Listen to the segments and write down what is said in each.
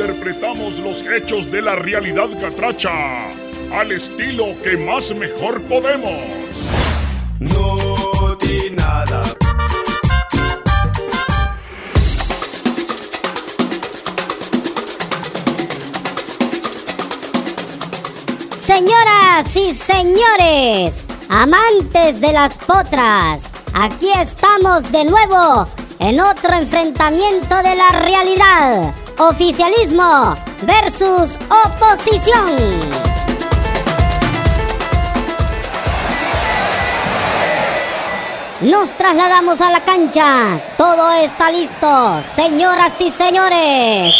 interpretamos los hechos de la realidad catracha al estilo que más mejor podemos. No di nada. Señoras y señores, amantes de las potras, aquí estamos de nuevo en otro enfrentamiento de la realidad. Oficialismo versus oposición. Nos trasladamos a la cancha. Todo está listo, señoras y señores.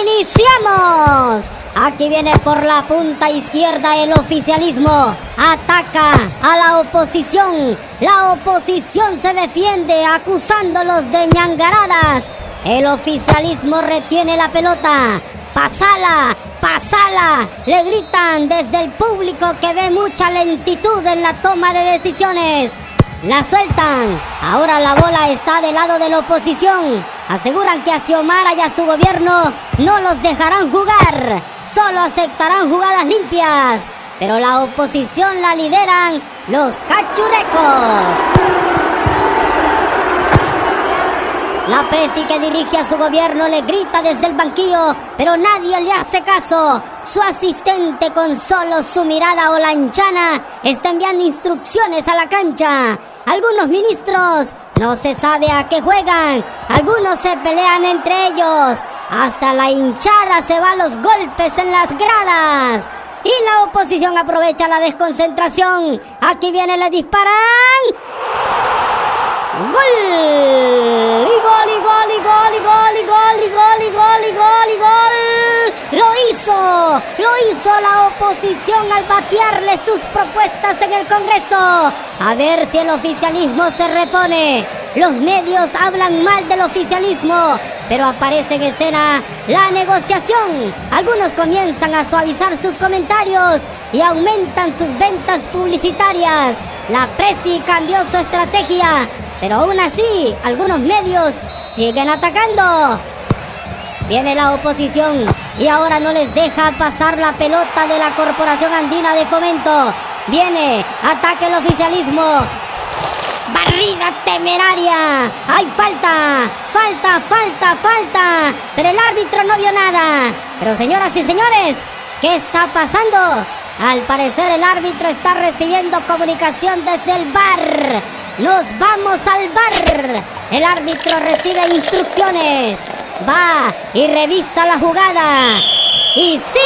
¡Iniciamos! Aquí viene por la punta izquierda el oficialismo. Ataca a la oposición. La oposición se defiende acusándolos de ñangaradas. El oficialismo retiene la pelota. ¡Pasala! ¡Pasala! Le gritan desde el público que ve mucha lentitud en la toma de decisiones. La sueltan. Ahora la bola está del lado de la oposición. Aseguran que a Xiomara y a su gobierno no los dejarán jugar. Solo aceptarán jugadas limpias. Pero la oposición la lideran los cachurecos. La presi que dirige a su gobierno le grita desde el banquillo, pero nadie le hace caso. Su asistente con solo su mirada o lanchana está enviando instrucciones a la cancha. Algunos ministros no se sabe a qué juegan. Algunos se pelean entre ellos. Hasta la hinchada se va los golpes en las gradas. Y la oposición aprovecha la desconcentración. Aquí viene, le disparan. ¡Gol! ¡Y gol, y gol, y gol, y gol, y gol, y gol, y gol, y gol, y gol! ¡Lo hizo! ¡Lo hizo la oposición al batearle sus propuestas en el Congreso! A ver si el oficialismo se repone. Los medios hablan mal del oficialismo, pero aparece en escena la negociación. Algunos comienzan a suavizar sus comentarios y aumentan sus ventas publicitarias. La Presi cambió su estrategia pero aún así, algunos medios siguen atacando. Viene la oposición y ahora no les deja pasar la pelota de la Corporación Andina de Fomento. Viene, ataque el oficialismo. Barrida temeraria. ¡Hay falta! ¡Falta, falta, falta! Pero el árbitro no vio nada. Pero señoras y señores, ¿qué está pasando? Al parecer el árbitro está recibiendo comunicación desde el bar. Nos vamos al bar. El árbitro recibe instrucciones. Va y revisa la jugada. Y sí,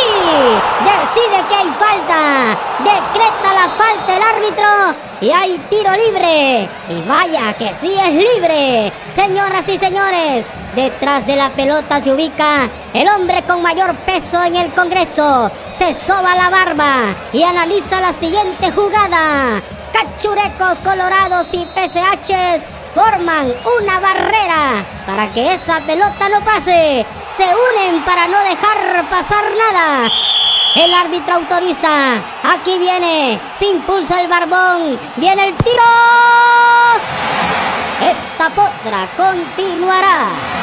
decide que hay falta. Decreta la falta el árbitro y hay tiro libre. Y vaya que sí es libre. Señoras y señores, detrás de la pelota se ubica el hombre con mayor peso en el Congreso. Se soba la barba y analiza la siguiente jugada. Cachurecos colorados y PSHs forman una barrera para que esa pelota no pase. Se unen para no dejar pasar nada. El árbitro autoriza. Aquí viene. Se impulsa el barbón. Viene el tiro. Esta potra continuará.